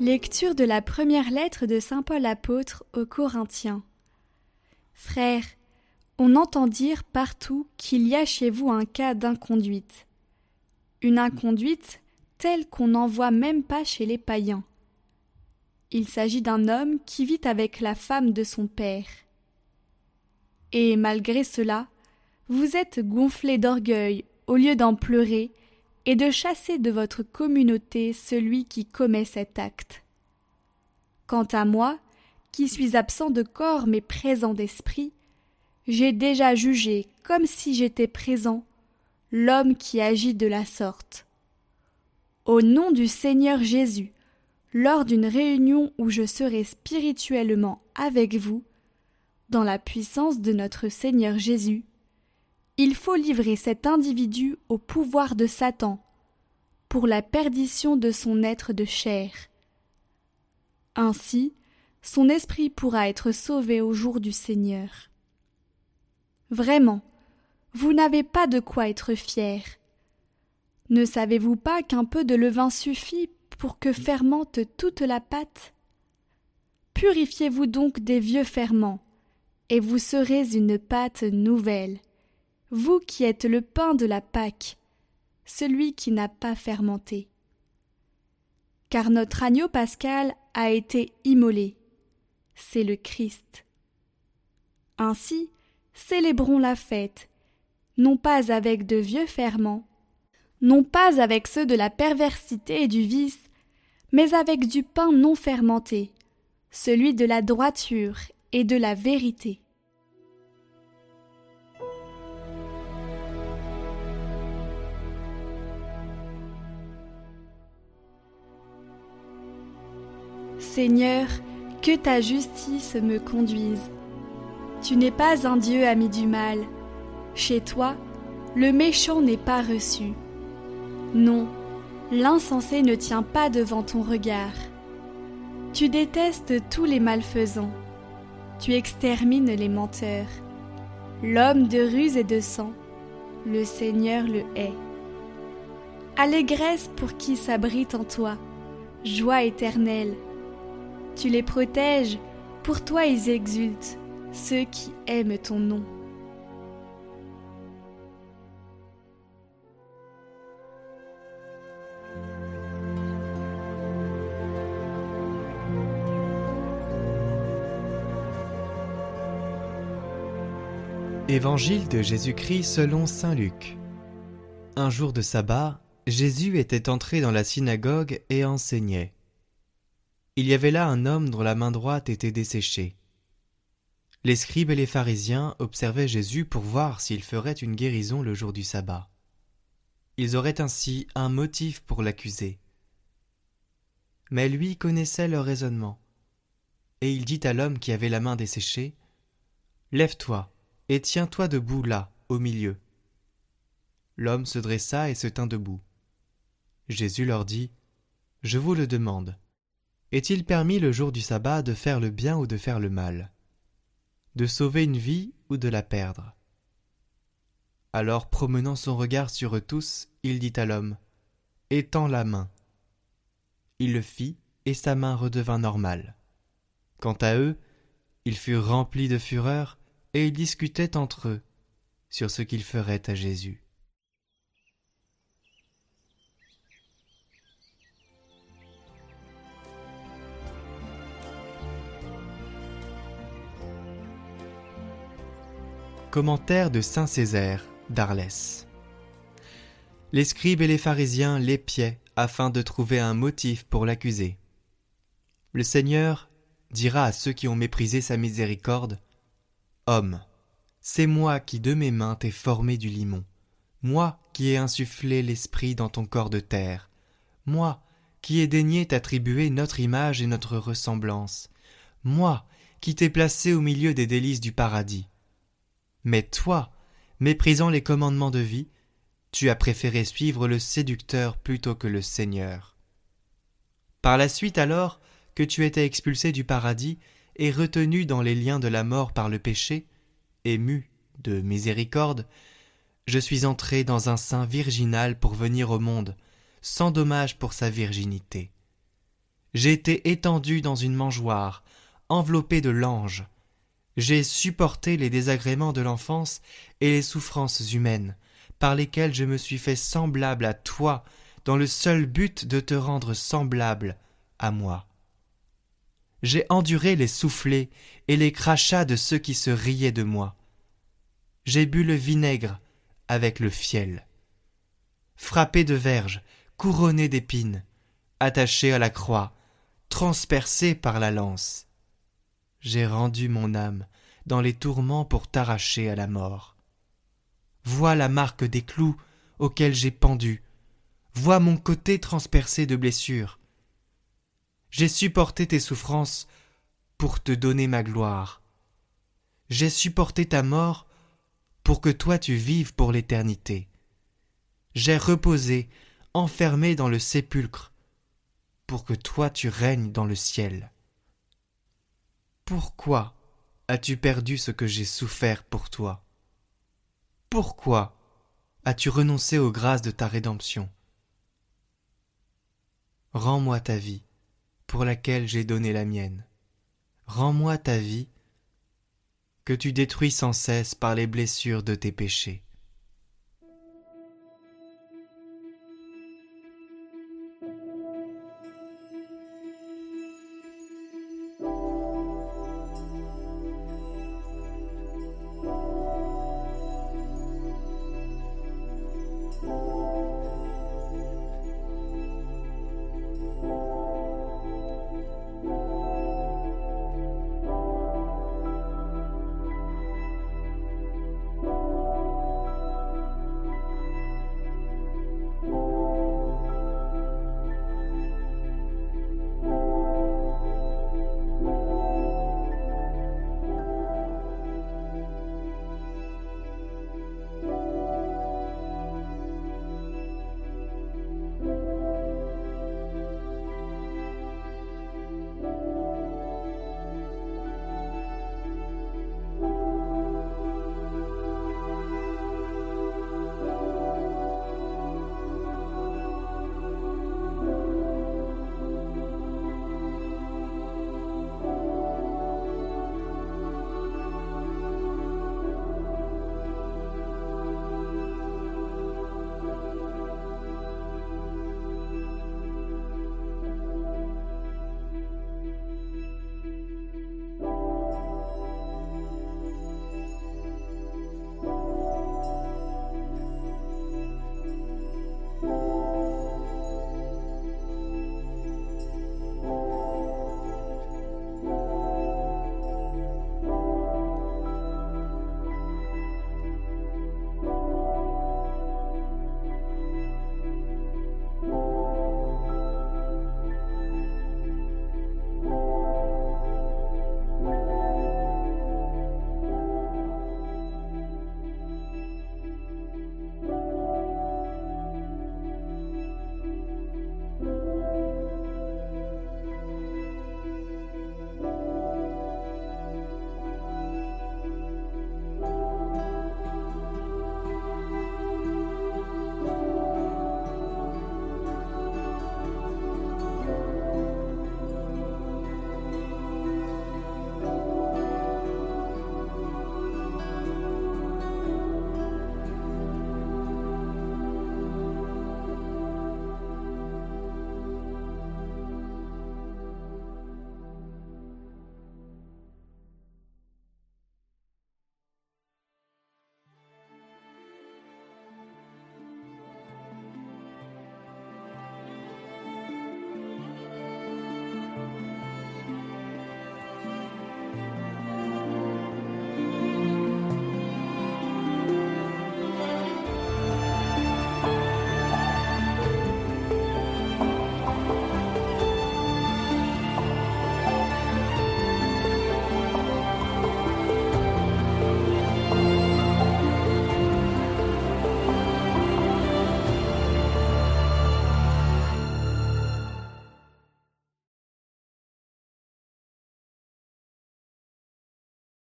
Lecture de la première lettre de Saint Paul apôtre aux Corinthiens. Frères, on entend dire partout qu'il y a chez vous un cas d'inconduite. Une inconduite telle qu'on n'en voit même pas chez les païens. Il s'agit d'un homme qui vit avec la femme de son père. Et malgré cela, vous êtes gonflés d'orgueil au lieu d'en pleurer et de chasser de votre communauté celui qui commet cet acte. Quant à moi, qui suis absent de corps mais présent d'esprit, j'ai déjà jugé, comme si j'étais présent, l'homme qui agit de la sorte. Au nom du Seigneur Jésus, lors d'une réunion où je serai spirituellement avec vous, dans la puissance de notre Seigneur Jésus, il faut livrer cet individu au pouvoir de Satan, pour la perdition de son être de chair. Ainsi, son esprit pourra être sauvé au jour du Seigneur. Vraiment, vous n'avez pas de quoi être fier. Ne savez-vous pas qu'un peu de levain suffit pour que fermente toute la pâte? Purifiez-vous donc des vieux ferments, et vous serez une pâte nouvelle vous qui êtes le pain de la Pâque, celui qui n'a pas fermenté. Car notre agneau pascal a été immolé, c'est le Christ. Ainsi, célébrons la fête, non pas avec de vieux ferments, non pas avec ceux de la perversité et du vice, mais avec du pain non fermenté, celui de la droiture et de la vérité. Seigneur, que ta justice me conduise. Tu n'es pas un Dieu ami du mal. Chez toi, le méchant n'est pas reçu. Non, l'insensé ne tient pas devant ton regard. Tu détestes tous les malfaisants. Tu extermines les menteurs. L'homme de ruse et de sang, le Seigneur le hait. Allégresse pour qui s'abrite en toi, joie éternelle tu les protèges, pour toi ils exultent, ceux qui aiment ton nom. Évangile de Jésus-Christ selon Saint Luc. Un jour de sabbat, Jésus était entré dans la synagogue et enseignait. Il y avait là un homme dont la main droite était desséchée. Les scribes et les pharisiens observaient Jésus pour voir s'il ferait une guérison le jour du sabbat. Ils auraient ainsi un motif pour l'accuser. Mais lui connaissait leur raisonnement. Et il dit à l'homme qui avait la main desséchée Lève-toi et tiens-toi debout là, au milieu. L'homme se dressa et se tint debout. Jésus leur dit Je vous le demande est-il permis le jour du sabbat de faire le bien ou de faire le mal? De sauver une vie ou de la perdre? Alors, promenant son regard sur eux tous, il dit à l'homme Étends la main. Il le fit, et sa main redevint normale. Quant à eux, ils furent remplis de fureur, et ils discutaient entre eux sur ce qu'ils feraient à Jésus. Commentaire de Saint Césaire d'Arlès. Les scribes et les pharisiens l'épiaient afin de trouver un motif pour l'accuser. Le Seigneur dira à ceux qui ont méprisé sa miséricorde Homme, c'est moi qui de mes mains t'ai formé du limon, moi qui ai insufflé l'esprit dans ton corps de terre, moi qui ai daigné t'attribuer notre image et notre ressemblance, moi qui t'ai placé au milieu des délices du paradis. Mais toi, méprisant les commandements de vie, tu as préféré suivre le séducteur plutôt que le Seigneur. Par la suite alors que tu étais expulsé du paradis et retenu dans les liens de la mort par le péché, ému de miséricorde, je suis entré dans un sein virginal pour venir au monde, sans dommage pour sa virginité. J'ai été étendu dans une mangeoire, enveloppé de l'ange. J'ai supporté les désagréments de l'enfance et les souffrances humaines, par lesquelles je me suis fait semblable à toi, dans le seul but de te rendre semblable à moi. J'ai enduré les soufflets et les crachats de ceux qui se riaient de moi. J'ai bu le vinaigre avec le fiel. Frappé de verges, couronné d'épines, attaché à la croix, transpercé par la lance. J'ai rendu mon âme dans les tourments pour t'arracher à la mort. Vois la marque des clous auxquels j'ai pendu, vois mon côté transpercé de blessures. J'ai supporté tes souffrances pour te donner ma gloire. J'ai supporté ta mort pour que toi tu vives pour l'éternité. J'ai reposé, enfermé dans le sépulcre, pour que toi tu règnes dans le ciel. Pourquoi as-tu perdu ce que j'ai souffert pour toi? Pourquoi as-tu renoncé aux grâces de ta rédemption? Rends-moi ta vie, pour laquelle j'ai donné la mienne. Rends-moi ta vie, que tu détruis sans cesse par les blessures de tes péchés.